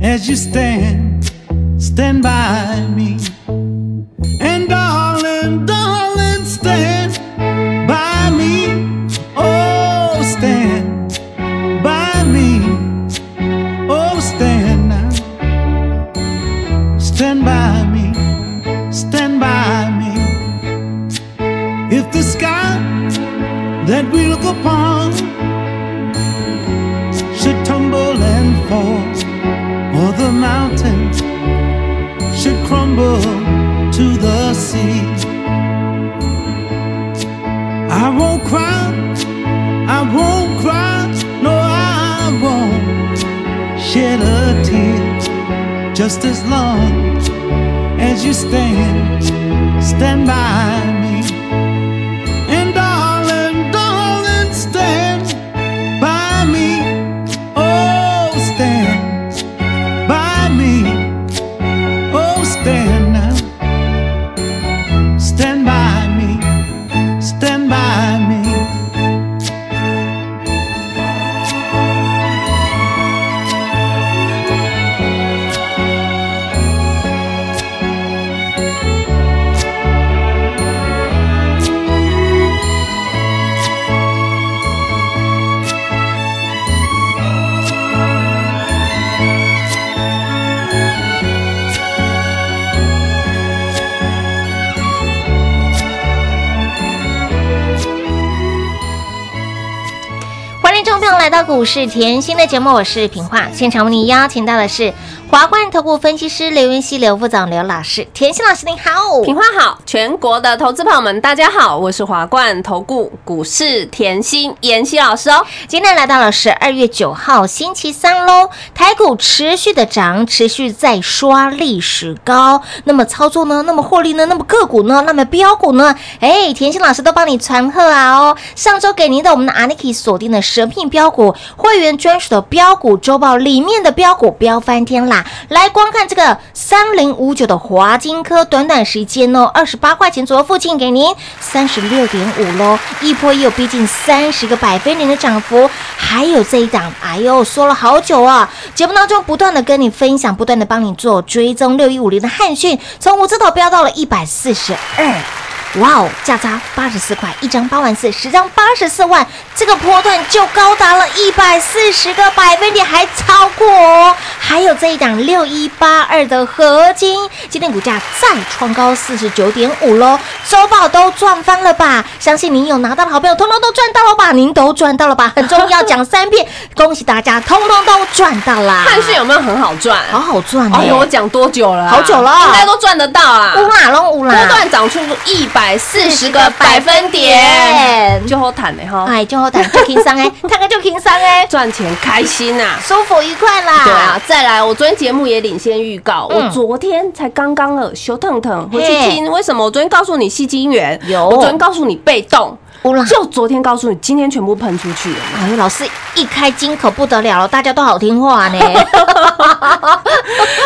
As you stand, stand by me. 我是甜心的节目，我是平化。现场为你邀请到的是华冠投顾分析师刘云熙、刘副总、刘老师。甜心老师您好，平花好，全国的投资朋友们，大家好，我是华冠投顾股市甜心妍希老师哦。今天来到了十二月九号星期三喽，台股持续的涨，持续在刷历史高。那么操作呢？那么获利呢？那么个股呢？那么标股呢？哎，甜心老师都帮你传贺啊哦。上周给您的我们的 Aniki 锁定的神品标股，会员专属的标股周报里面的标股飙翻天啦！来观看这个三零五九的华金科，短短时间哦，二十八块钱左右附近给您三十六点五喽，一波也有逼近三十个百分点的涨幅。还有这一档，哎呦，说了好久啊！节目当中不断的跟你分享，不断的帮你做追踪，六一五零的汉讯从五字头飙到了一百四十二。哇哦，价差八十四块，一张八万四，十张八十四万，这个波段就高达了一百四十个百分点，还超过哦。还有这一档六一八二的合金，今天股价再创高四十九点五喽，周报都赚翻了吧？相信您有拿到的好朋友，通通都赚到了吧？您都赚到了吧？很重要，讲三遍，恭喜大家，通通都赚到啦！汉讯有没有很好赚？好好赚哎呦，我哦，讲多久了啊？好久了应该都赚得到啊。乌啦龙乌波啦，段涨出一百四十个百分点，就好谈的哈，哎，就好谈就轻松哎，看看就轻松哎，赚钱开心呐。舒服愉快啦。对啊，，再来，我昨天节目也领先预告，嗯我昨天才刚刚了修腾腾回去嘿听，为什么？我昨天告诉你吸金源，有我昨天告诉你被动。就昨天告诉你，今天全部喷出去了。哎呦，老师一开金可不得了了，大家都好听话呢。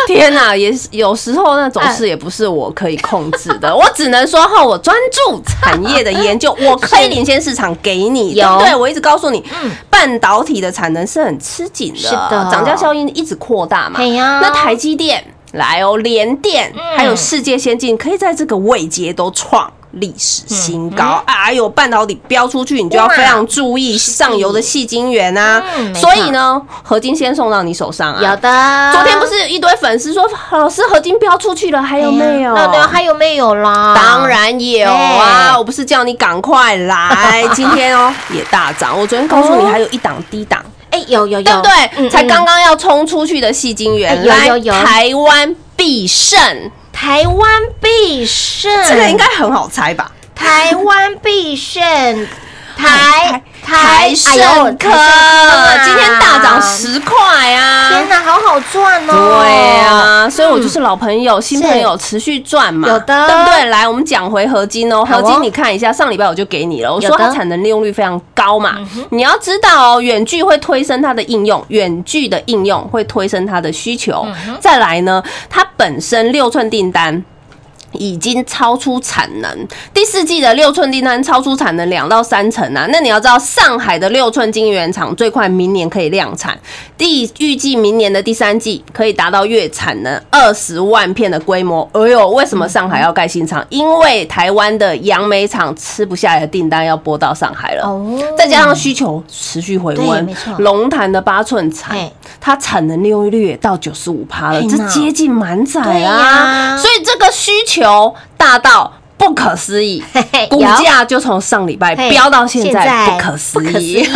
天呐，也是有时候那种事也不是我可以控制的，我只能说哈，我专注产业的研究，我可以领先市场给你，对有不对？我一直告诉你嗯，半导体的产能是很吃紧的，是的涨价效应一直扩大嘛。那台积电来哦，联电嗯还有世界先进，可以在这个位阶都创。历史新高。哎呦，半导体飙出去，你就要非常注意上游的细晶圆啊嗯。所以呢，合金先送到你手上啊。有的。昨天不是一堆粉丝说，老师合金飙出去了，还有没有？那那还有没有啦？当然有啊！哎我不是叫你赶快来，今天哦也大涨。我昨天告诉你还有一档低档，哎，有有有，对不对？嗯才刚刚要冲出去的细晶圆，来台湾必胜，台湾必胜，这个应该很好猜吧？台湾必胜，台台盛科今天大涨十块啊！天哪，好好赚哦！对啊，所以我就是老朋友、新朋友持续赚嘛，有的对不对？来，我们讲回合金哦，合金你看一下，上礼拜我就给你了，我说它产能利用率非常高嘛，你要知道哦，远距会推升它的应用，远距的应用会推升它的需求。再来呢，它本身六寸订单。已经超出产能，第四季的六寸订单超出产能两到三成啊！那你要知道，上海的六寸晶圆厂最快明年可以量产，第预计明年的第三季可以达到月产能二十万片的规模。哎呦，为什么上海要盖新厂？因为台湾的杨梅厂吃不下来的订单要拨到上海了。哦，再加上需求持续回温龙潭的八寸厂，它产能利用率也到九十五趴了，这接近满载对啊呀！所以这个需求由大道。不可思议股有价就从上礼拜嘿飙到现在不可思议。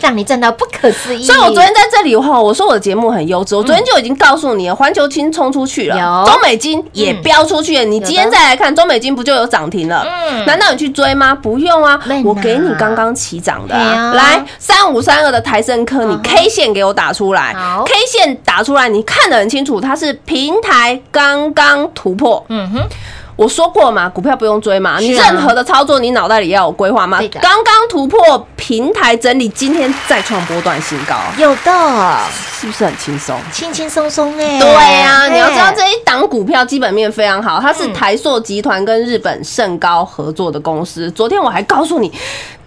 让你赚到不可思议。所以我昨天在这里的话，我说我的节目很优质，我昨天就已经告诉你了，环球金冲出去了，中美金也飙出去了。你今天再来看，中美金不就有涨停了？嗯难道你去追吗？不用啊，我给你刚刚起涨的。来，三五三二的台升科，你 K 线给我打出来，K 线打出来，你看得很清楚，它是平台刚刚突破。嗯哼，我说过嘛，股票不用追嘛，你任何的操作，你脑袋里要有规划嘛对。的刚刚突破平台整理，今天再创波段新高，有的，是不是很轻松？轻轻松松哎。对呀、嘿你要知道这一档股票基本面非常好，它是嗯台塑集团跟日本盛高合作的公司。昨天我还告诉你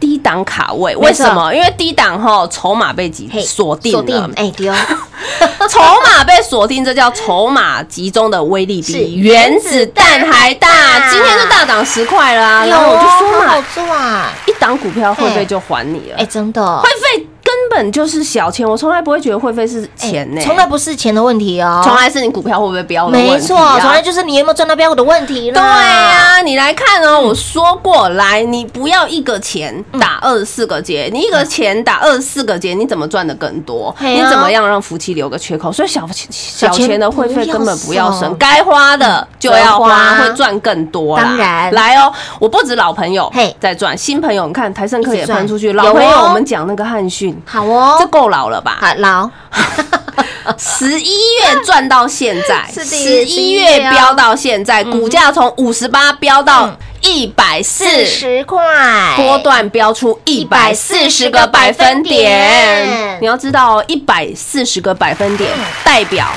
低档卡位，为什么？因为低档哈筹码被集锁定了。锁定，，哎丢，筹码被锁定，这叫筹码集中的威力比原子弹还大。今天就大涨十块啦，然后我就说嘛好一档股票会嘿。费就还你了？哎，，真的。会，费根本就是小钱，我从来不会觉得会费是钱呢，哎从来不是钱的问题哦，从来是你股票会不会飙的问题啊？没错，从来就是你有没有赚到标股的问题啦。对呀、你来看哦，我说过，来，你不要一个钱打二十四个结，你一个钱打二十四个结，你怎么赚的更多？嘿啊你怎么样让夫妻留个缺口？所以小钱小钱钱的会费根本不要省省，该花的就要花，会赚更多啦。当然。来哦，我不止老朋友嘿。在赚，新朋友你看台盛科也喷出去，有老朋友哦我们讲那个汉讯，好哦，这够老了吧？好老，十一月赚到现在，十一月飙到现在，股价从五十八飙到一百四四十块，哎波段飙出一百四十个百分点。你要知道哦，一百四十个百分点代表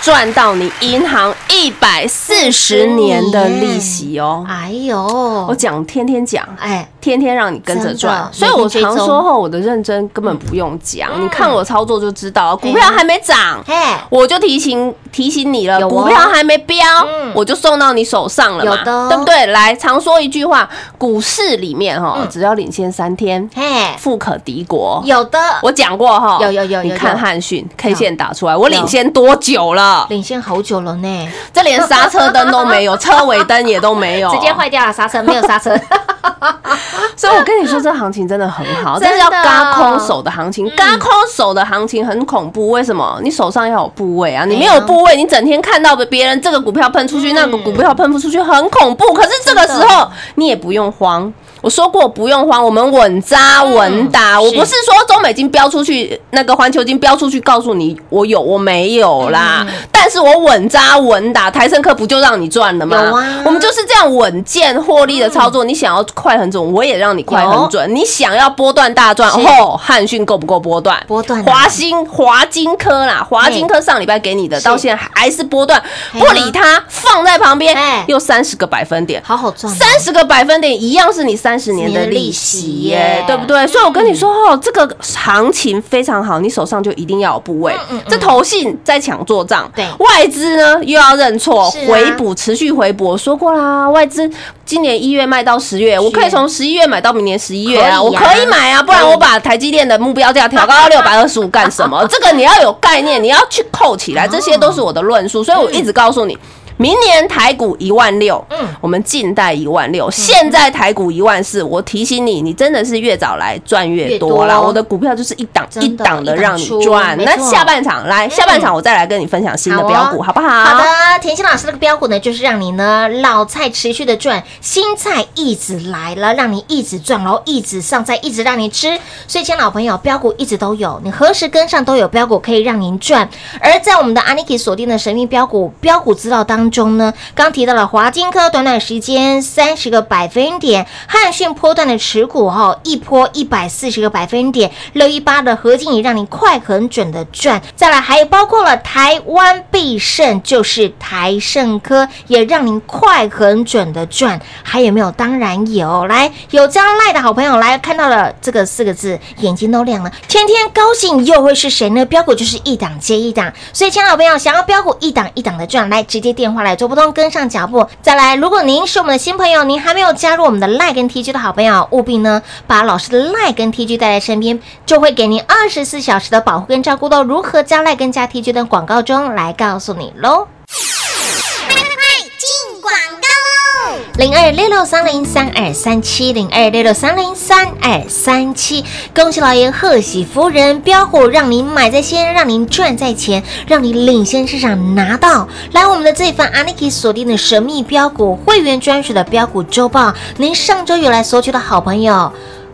赚到你银行一百四十年的利息哦。哎呦，我讲天天讲，哎，天天让你跟着真的赚，所以我常说后我的认真根本不用讲，你看我操作就知道，股票还没涨。嘿，我就提醒提醒你了，股票还没飙嗯，我就送到你手上了嘛，对不对？来，常说一句话，股市里面哈嗯，只要领先三天，嘿，富可敌国。有的，我讲过哈，有有有有你看有。汉讯 K 线打出来，我领先多久了？领先好久了呢，这连刹车灯都没有，车尾灯也都没有，直接坏掉了，刹车没有刹车，所以我跟你说，这行情真的很好，但是要嘎空手的行情。嘎空手的行情很恐怖，为什么？你手上要有部位啊，你没有部位，你整天看到别人这个股票喷出去，那个股票喷不出去，很恐怖。可是这个时候你也不用慌。我说过不用慌，我们稳扎稳打。嗯我不是说中美金标出去，那个环球金标出去，告诉你我有我没有啦。嗯但是我稳扎稳打，台盛科不就让你赚了吗？有啊我们就是这样稳健获利的操作。你想要快很准，我也让你快很准。你想要波段大赚，哦，汉讯够不够波段？波段啊华兴、华金科啦，华金科上礼拜给你的，到现在还是波段，不理它，放在旁边哎，又三十个百分点。好好赚哦，三十个百分点一样是你三三十年的利息耶耶，对不对？所以我跟你说哦，这个行情非常好，你手上就一定要有部位。这投信在抢做账，对外资呢又要认错回补，持续回补。我说过啦，外资今年一月卖到十月，我可以从十一月买到明年十一月啊我可以买啊，不然我把台积电的目标价调高到 六百二十五干什么？这个你要有概念，你要去扣起来，这些都是我的论述，所以我一直告诉你。明年台股一万六，嗯嗯，我们近代一万六，现在台股一万四。我提醒你，你真的是越早来赚越多啦。我的股票就是一档一档的让你赚。那下半场来，下半场我再来跟你分享新的标股，好不好？好的，甜心老师那个标股呢，就是让你呢老菜持续的赚，新菜一直来了，让你一直赚，然后一直上菜，一直让你吃。所以，亲老朋友，标股一直都有，你何时跟上都有标股可以让您赚。而在我们的 Aniki 锁定的神秘标股标股资料当中呢，刚提到了华金科，短短时间三十个百分点，汉讯波段的持股哈，一波一百四十个百分点，六一八的合金也让你快很准的赚。再来，还有包括了台湾必胜，就是台盛科，也让您快很准的赚。还有没有？当然有。来，有加赖的好朋友来看到了这个四个字，眼睛都亮了。天天高兴又会是谁呢？标股就是一档接一档，所以，亲爱的朋友，想要标股一档一档的赚，来直接电话来做不动，跟上脚步。再来，如果您是我们的新朋友，您还没有加入我们的赖跟 TG 的好朋友，务必呢把老师的赖跟 TG 带在身边，就会给您二十四小时的保护跟照顾到如何加赖跟加 TG 的广告中来告诉你喽。零二六六三零三二三七零二六六三零三二三七，恭喜老爷，贺喜夫人，标股让您买在先，让您赚在前，让您领先市场拿到。来，我们的这份阿尼克锁定的神秘标股会员专属的标股周报，您上周有来索取的好朋友。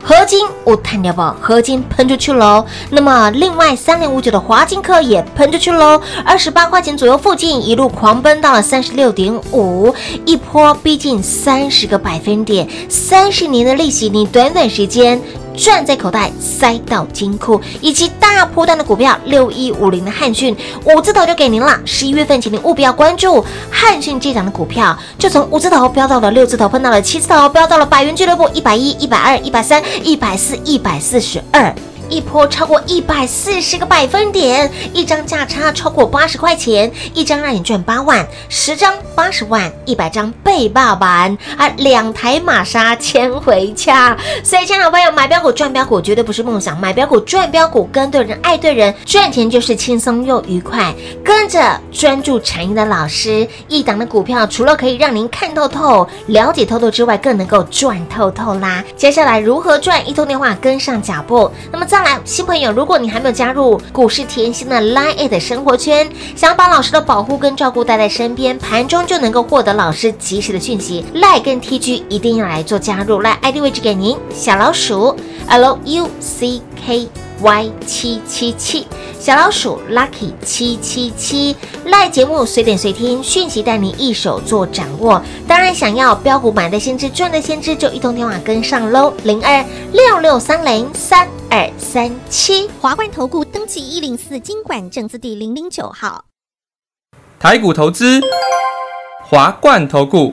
合金我弹掉不，合金喷出去喽。那么另外三零五九的华金科也喷出去喽，二十八块钱左右附近一路狂奔到了三十六点五，一波逼近三十个百分点，三十年的利息你短短时间。赚在口袋，塞到金库，以及大波段的股票六一五零的汉讯，五字头就给您了。十一月份，请您务必要关注汉讯这档的股票，就从五字头飙到了六字头，碰到了七字头，飙到了百元俱乐部一百一、一百二、一百三、一百四、一百四十二。一波超过一百四十个百分点，一张价差超过八十块钱，一张让你赚八万，十张八十万，一百张倍霸版，啊，两台玛莎牵回家。所以，亲爱的朋友，买标股赚标股绝对不是梦想，买标股赚标股，跟对人，爱对人，赚钱就是轻松又愉快。跟着专注产业的老师，一档的股票除了可以让您看透透、了解透透之外，更能够赚透透啦。接下来如何赚？一通电话跟上脚步。那么在再来，新朋友，如果你还没有加入股市甜心的 Line 的生活圈，想把老师的保护跟照顾带在身边，盘中就能够获得老师及时的讯息，Line 跟 TG 一定要来做加入。来，ID 位置给您，小老鼠 L U C K。Y 七七七，小老鼠 Lucky 七七七，赖节目随点随听，讯息带你一手做掌握。当然，想要标股买的先知，赚的先知，就一通电话跟上喽，零二六六三零三二三七。华冠投顾登记一零四经管证字第零零九号。台股投资，华冠投顾。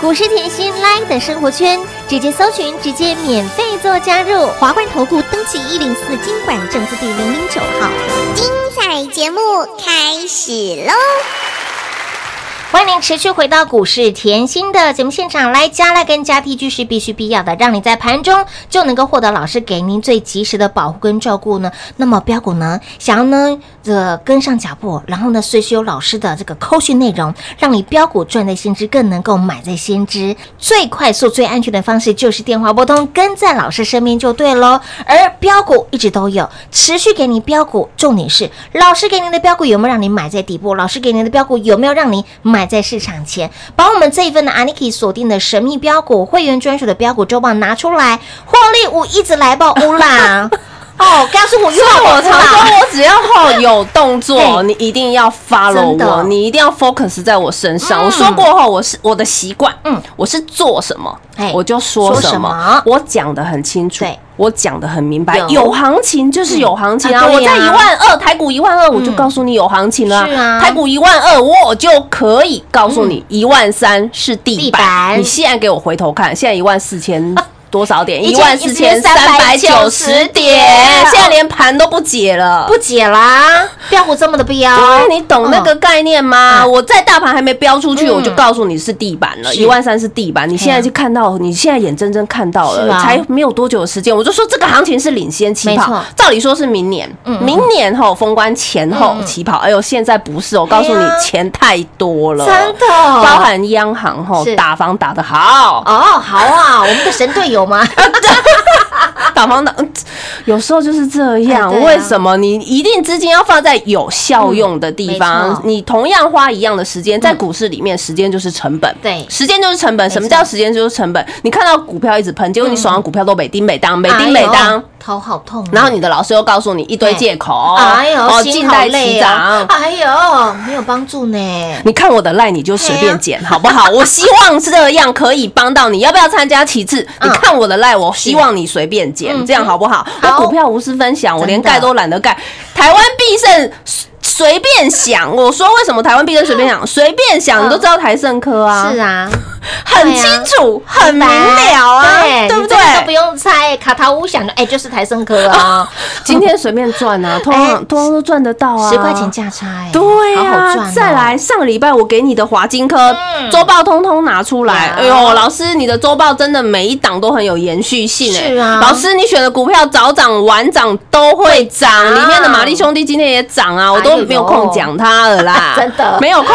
股市甜心 Live 的生活圈，直接搜寻，直接免费做加入。华冠投顾登记一零四经管证字第零零九号。精彩节目开始喽！欢迎您持续回到股市甜心的节目现场来，加来跟加 T G 是必须必要的，让你在盘中就能够获得老师给您最及时的保护跟照顾呢。那么标股呢，想要呢这跟上脚步，然后呢随时有老师的这个扣讯内容，让你标股赚在先知，更能够买在先知。最快速、最安全的方式就是电话拨通，跟在老师身边就对喽。而标股一直都有，持续给你标股，重点是老师给您的标股有没有让你买在底部？老师给您的标股有没有让你买在市场前？把我们这一份的 Aniki 锁定的神秘标股会员专属的标股周报拿出来，获利五一直来报乌啦！哦，告诉我因为我好常说，我只要后有动作，你一定要 follow 我，你一定要 focus 在我身上。嗯我说过后，我是我的习惯，嗯嗯，我是做什么嘿，我就说说什什么么，我讲的很清楚对，我讲的很明白有，有行情就是有行情啊！我在一万二，台股一万二，我就告诉你有行情了是啊。台股一万二，我就可以告诉你一万三是地板。你现在给我回头看，现在一万四千。多少点？一万四千三百九十点，现在连盘都不解了。不解啦，标股这么的标，对，你懂那个概念吗？嗯。我在大盘还没标出去，嗯。我就告诉你是地板了，是。一万三是地板。你现在就看到，你现在眼睁睁看到了，才没有多久的时间，我就说这个行情是领先起跑。照理说是明年。明年后封关前后起跑。哎呦，现在不是，我告诉你钱太多了，真的。包含央行后打房打得好，哦，好啊，我们的神队友吗？打方打，嗯有时候就是这样。哎啊为什么你一定资金要放在有效用的地方错？你同样花一样的时间，在股市里面，时间就是成本。对时间就是成本。什么叫时间就是成本？你看到股票一直喷，结果你手上股票都每丁每当，每丁每哎当呦。头好痛啊，然后你的老师又告诉你一堆借口，哎呦，哦，心好静待累起啊涨。！哎呦，没有帮助呢。你看我的赖，你就随便捡，好不好？我希望这样可以帮到你。要不要参加？其次，嗯你看我的赖，我希望你随便捡，嗯这样好不好？好我股票无私分享，我连盖都懒得盖。台湾必胜。随便想，我说为什么台湾必跟随便想？随便想，你都知道台盛科啊，是啊，很清楚，很明了啊，对对不对你？都不用猜，卡塔乌想的，哎，就是台盛科啊，今天随便赚啊，通通常都赚得到啊，十块钱价差，哎，对啊。再来上个礼拜我给你的华金科周报通通拿出来。哎呦，老师，你的周报真的每一档都很有延续性哎。是啊老师，你选的股票早涨晚涨都会涨里面的玛丽兄弟今天也涨啊，我都没有空讲它了啦，真的。没有空。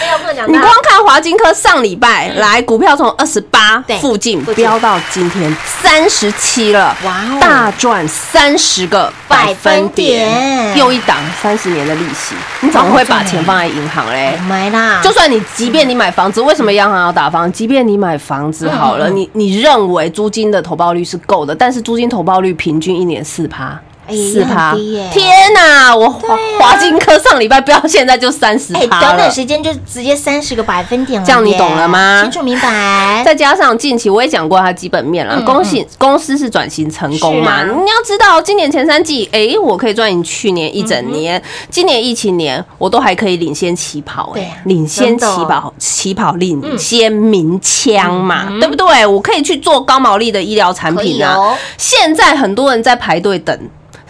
没有空讲你光看华金科上礼拜来股票从二十八附近飙到今天三十七了，哇哦。大赚三十个百分点。又一档三十年的利息，你怎么会把钱放在银行嘞？买啦，就算你，即便你买房子，为什么央行要打房？即便你买房子好了，你你认为租金的投报率是够的，但是租金投报率平均一年四趴。哎四趴天哪！我华华金科上礼拜飙，现在就三十哎，趴了短短。时间就直接三十个百分点了耶，这样你懂了吗清楚明白。再加上近期我也讲过它基本面了嗯，恭喜公司是转型成功嘛？啊你要知道，今年前三季，哎，我可以赚赢去年一整年，今年疫情年我都还可以领先起跑，哎，领先起跑，起跑领先鸣枪嘛，对不对？我可以去做高毛利的医疗产品啊哦。现在很多人在排队等。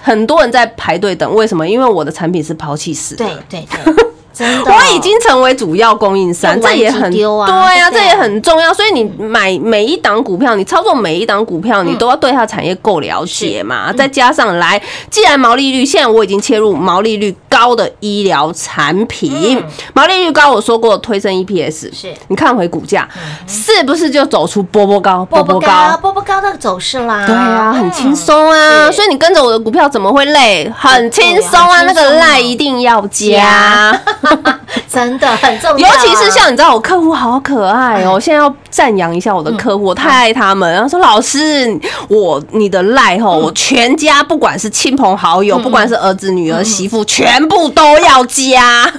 很多人在排队等，为什么？因为我的产品是抛弃式的，对对对，真的，我已经成为主要供应商，这也很对啊，这也很重要。所以你买每一档股票，你操作每一档股票，你都要对它产业够了解嘛。再加上来，既然毛利率现在我已经切入毛利率高的医疗产品，毛利率高，我说过推升 EPS，是。你看回股价，是不是就走出波波高、波波高，波波高？的走势啦。对啊，很轻松啊，所以你跟着我的股票怎么会累？很轻松啊，那个赖一定要加。真的很重尤要尤。其是像你知道，我客户好可爱哦，我现在要赞扬一下我的客户，我太爱他们。然后说老师，我你的赖吼，我全家不管是亲朋好友，不管是儿子、女儿、媳妇，全部都要加。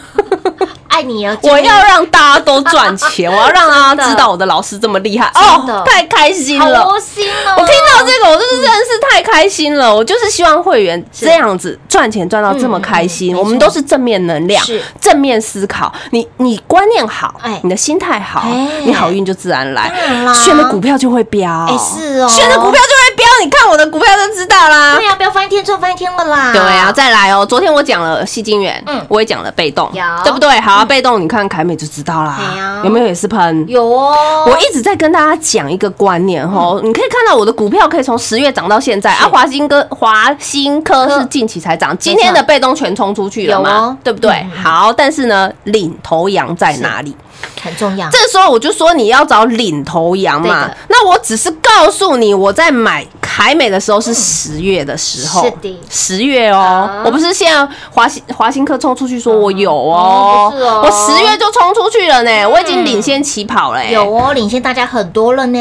爱你哦，我要让大家都赚钱，我要让大家知道我的老师这么厉害哦，太开心好了。窝心哦。我听到这个，我真的真的是太开心了。我就是希望会员这样子赚钱赚到这么开心，我们都是正面能量是，正面思考。你你观念好哎，你的心态好哎，你好运就自然来选的股票就会飙。哎是哦选的股票就会飙。你看我的股票就知道啦对。呀，不要翻天就翻天了啦。对啊，再来哦。昨天我讲了戏精元，嗯我也讲了被动有，对不对？好啊，被动你看凯美就知道啦。啊，有没有也是喷？有哦，我一直在跟大家讲一个观念哈，你可以看到我的股票可以从十月涨到现在啊，华新科华新科是近期才涨，今天的被动全冲出去了嘛有哦，对不对？嗯？好，但是呢，领头羊在哪里？很重要。这时候我就说你要找领头羊嘛，那我只是告诉你，我在买凯美的时候是十月的时候，是的。十月哦。啊，我不是现在华新华新科冲出去说我有哦。我十月就冲出去了呢，我已经领先起跑了，有哦，领先大家很多了呢。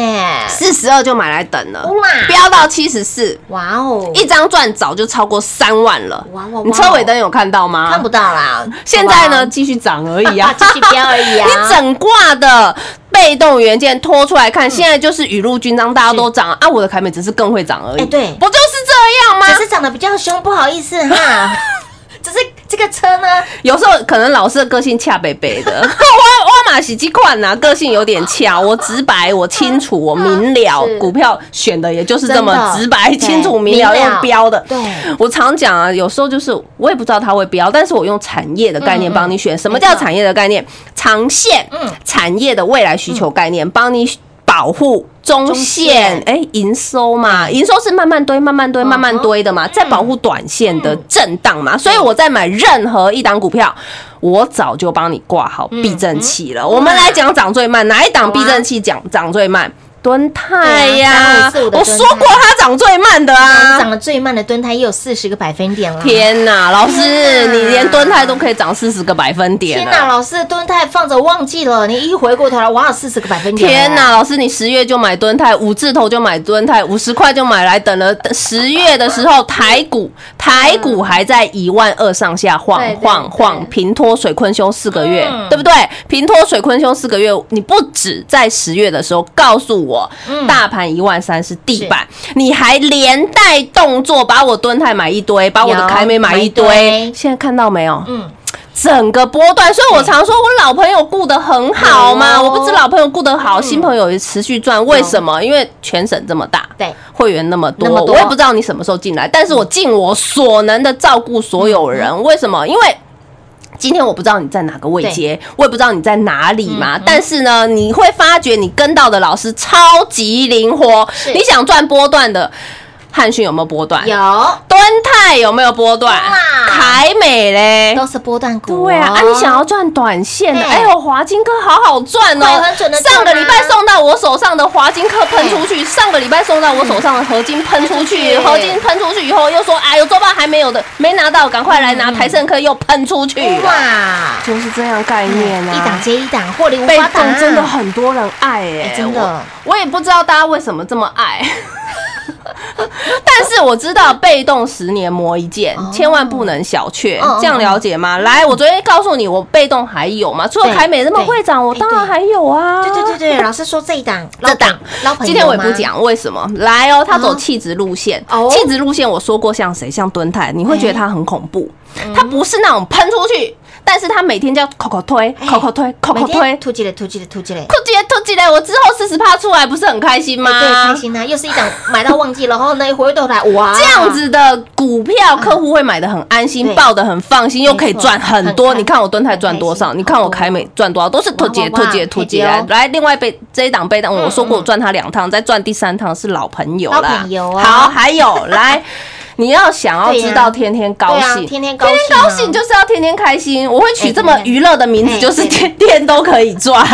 四十二就买来等了。哇，飙到七十四，哇哦，一张赚早就超过三万了。你车尾灯有看到吗？看不到啦。现在呢，继续涨而已啊，继续飙而已啊。你整挂的被动元件拖出来看，现在就是雨露均沾，大家都涨啊，我的凯美只是更会涨而已。哎对不就是这样吗？只是长得比较凶，不好意思哈。只是这个车呢，有时候可能老师的个性恰北北的，我我马喜基款呐，个性有点恰，我直白，我清楚，我明了，股票选的也就是这么直白、清楚、明了，用标的。对。我常讲啊，有时候就是我也不知道它会标，但是我用产业的概念帮你选。什么叫产业的概念？长线嗯。产业的未来需求概念，帮你保护中中线线，哎，营收嘛，营收是慢慢堆、慢慢堆、嗯慢慢堆的嘛，在保护短线的震荡嘛，所以我在买任何一档股票。我早就帮你挂好避震器了。我们来讲涨最慢，哪一档避震器讲涨最慢？敦泰呀，我说过它涨最慢的啊。涨得最慢的蹲泰也有四十个百分点了。天呐，老师，你连蹲泰都可以涨四十个百分点天哪，老师蹲泰放着忘记了，你一回过头来，哇，四十个百分点。天哪，！老师，你十月就买蹲泰，五字头就买蹲泰，五十块就买来，等了十月的时候，台股台股还在一万二上下晃晃晃，平拖水坤兄四个月，嗯对不对？平拖水坤兄四个月，你不止在十月的时候告诉我，嗯大盘一万三是地板，你还连带动作把我蹲泰买一堆，把我的凯美买一堆堆，现在看到没有？嗯，整个波段，所以我常说我老朋友顾得很好嘛，我不止老朋友顾得好，新朋友也持续赚。为什么？因为全省这么大，对，会员那么多我也不知道你什么时候进来，但是我尽我所能的照顾所有人。为什么？因为。今天我不知道你在哪个位阶，我也不知道你在哪里嗯嘛。但是呢，你会发觉你跟到的老师超级灵活。你想赚波段的，汉讯有没有波段？有敦泰有没有波段哇？凯美嘞？都是波段股哦。对啊，啊，你想要赚短线的，哎呦，华金科好好赚哦上个礼拜送到我手上的华金科喷出去，上个礼拜送到我手上的合金喷出去，合金喷出去以后又说，哎呦，周报还没有的，没拿到，赶快来拿。台盛科又喷出去，哇，就是这样概念啊。一档接一档，获利无被法挡动真的很多人爱哎、哎真的我，我也不知道大家为什么这么爱。但是我知道被动十年磨一剑，千万不能小觑哦，这样了解吗？来，我昨天告诉你，我被动还有嘛？除了对凯美那么会长，我当然还有啊。对对对对，老师说这一档，这档今天我也不，讲为什么。来哦，他走哦气质路线哦，气质路线我说过像谁？像敦泰，你会觉得他很恐怖。嗯他不是那种喷出去，但是他每天叫口口推，口口推，口每口推，突击嘞，突击嘞，突击嘞。突击突击嘞！我之后四十趴出来，不是很开心吗？哎对，开心啊、又是一档买到忘记了，然后呢，一回头来，哇，这样子的股票，客户会买的很安心，对抱的很放心，又可以赚很多。你看我敦泰赚多少？你看我凯美赚多少？都是突击、突击、突击。来来，另外被这一档被档，我说过嗯我赚他两趟，再赚第三趟是老朋友老啦好，还有来。你要想要知道天天高兴，天天高兴啊天高兴就是要天天开心。我会取哎这么天天娱乐的名字，哎就是天天都可以赚。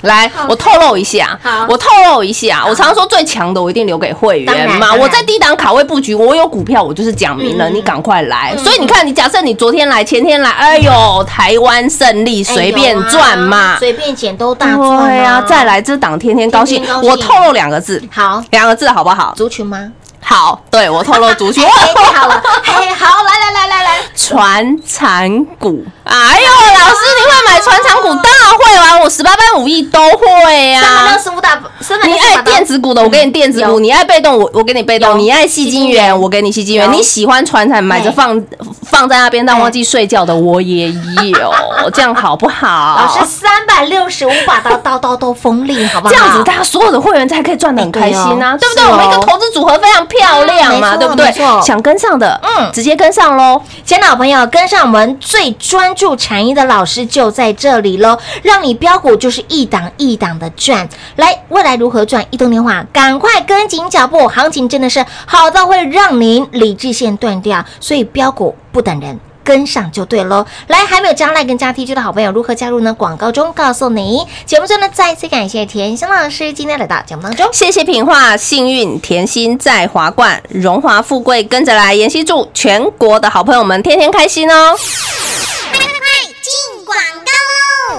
来，我透露一下好，我透露一下，我常说最强的我一定留给会员嘛。我在低档卡位布局，我有股票，我就是讲明了，嗯你赶快来。所以你看，你假设你昨天来，前天来，哎呦，台湾胜利随便赚嘛。随便捡都大赚对呀，再来这档天天高，兴我透露两个字，好两个字好不好？族群吗？好，对我透露族群。哎，太好了，嘿，好，来来来来来，传产股。哎呦，老师，你会买传产股？当然会玩，我十八般武艺都会三百啊六。十五打，三百你爱电子股的，我给你电子股；你爱被动，我我给你被动；你爱细晶圆，细晶圆我给你细晶元；你喜欢传产，买着放放在那边，但忘记睡觉的，我也有，这样好不好？老师三百六十五把刀，刀刀都锋利，好不好？这样子，大家所有的会员才可以赚的很开心啊，哎对不对？我们一个投资组合非常漂亮嘛，对不对？想跟上的，嗯嗯，直接跟上喽。亲爱的好朋友，跟上我们最专注产业的老师就在这里喽，让你标股就是一档一档的赚。来，未来如何赚？移动电话，赶快跟紧脚步，行情真的是好到会让您理智线断掉，所以标股不等人。跟上就对喽！来，还没有加赖跟加 T G 的好朋友，如何加入呢？广告中告诉你。节目中呢，再次感谢田心老师今天来到节目当中。谢谢品画，幸运甜心在华冠，荣华富贵跟着来。妍希祝全国的好朋友们天天开心哦！进广告喽！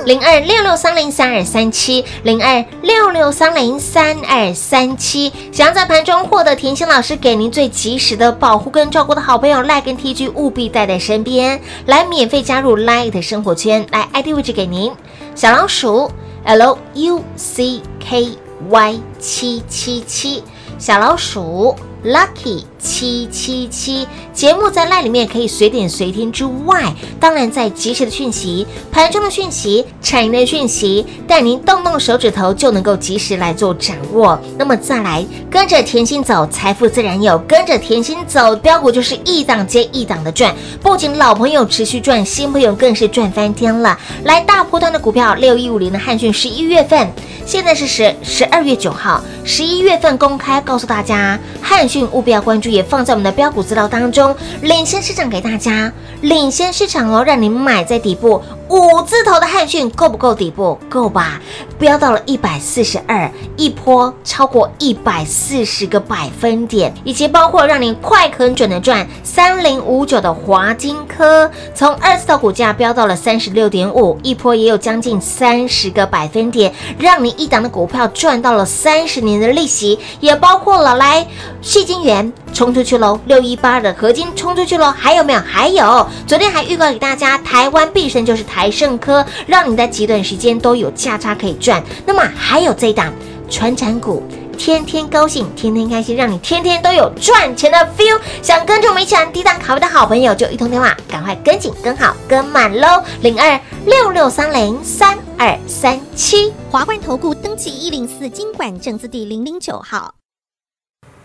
零二六六三零三二三七，零二六六三零三二三七。想要在盘中获得甜心老师给您最及时的保护跟照顾的好朋友，赖跟 TG 务必带在身边，来免费加入 Line 的生活圈，来 ID 位置给您，小老鼠 L U C K Y 七七七，小老鼠 Lucky 七七七。节目在赖里面可以随点随听之外，当然在及时的讯息、盘中的讯息、产业的讯息，带您动动手指头就能够及时来做掌握。那么再来跟着甜心走，财富自然有；跟着甜心走，标股就是一档接一档的赚。不仅老朋友持续赚，新朋友更是赚翻天了。来大波段的股票，六一五零的汉讯，十一月份。现在是十十二月九号，十一月份公开告诉大家，汉讯务必要关注，也放在我们的标股资料当中，领先市场给大家，领先市场哦，让你买在底部。五字头的汉讯够不够底部？够吧？飙到了一百四十二，一波超过一百四十个百分点，以及包括让你快很准的赚三零五九的华金科，从二字头股价飙到了三十六点五，一波也有将近三十个百分点，让你一档的股票赚到了三十年的利息，也包括了来细金元冲出去喽，六一八的合金冲出去喽，还有没有？还有，昨天还预告给大家，台湾必胜就是台盛科，让你在极短时间都有价差可以赚。那么还有这一档传产股。天天高兴，天天开心，让你天天都有赚钱的 feel。想跟着我们一起来低档卡位的好朋友，就一通电话，赶快跟紧、跟好、跟满喽！零二六六三零三二三七。华冠投顾登记一零四经管证字第零零九号。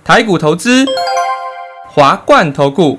台股投资，华冠投顾。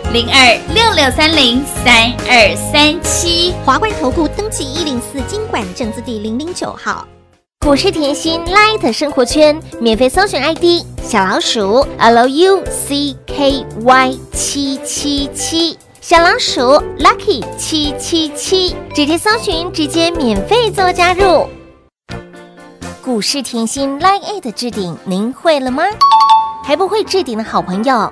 零二六六三零三二三七。华冠投顾登记一零四经管证字第零零九号。股市甜心 Light 生活圈免费搜寻 ID 小老鼠 L U C K Y 七七七，小老鼠 Lucky 七七七，直接搜寻，直接免费做加入。股市甜心 Line 的置顶，您会了吗？还不会置顶的好朋友，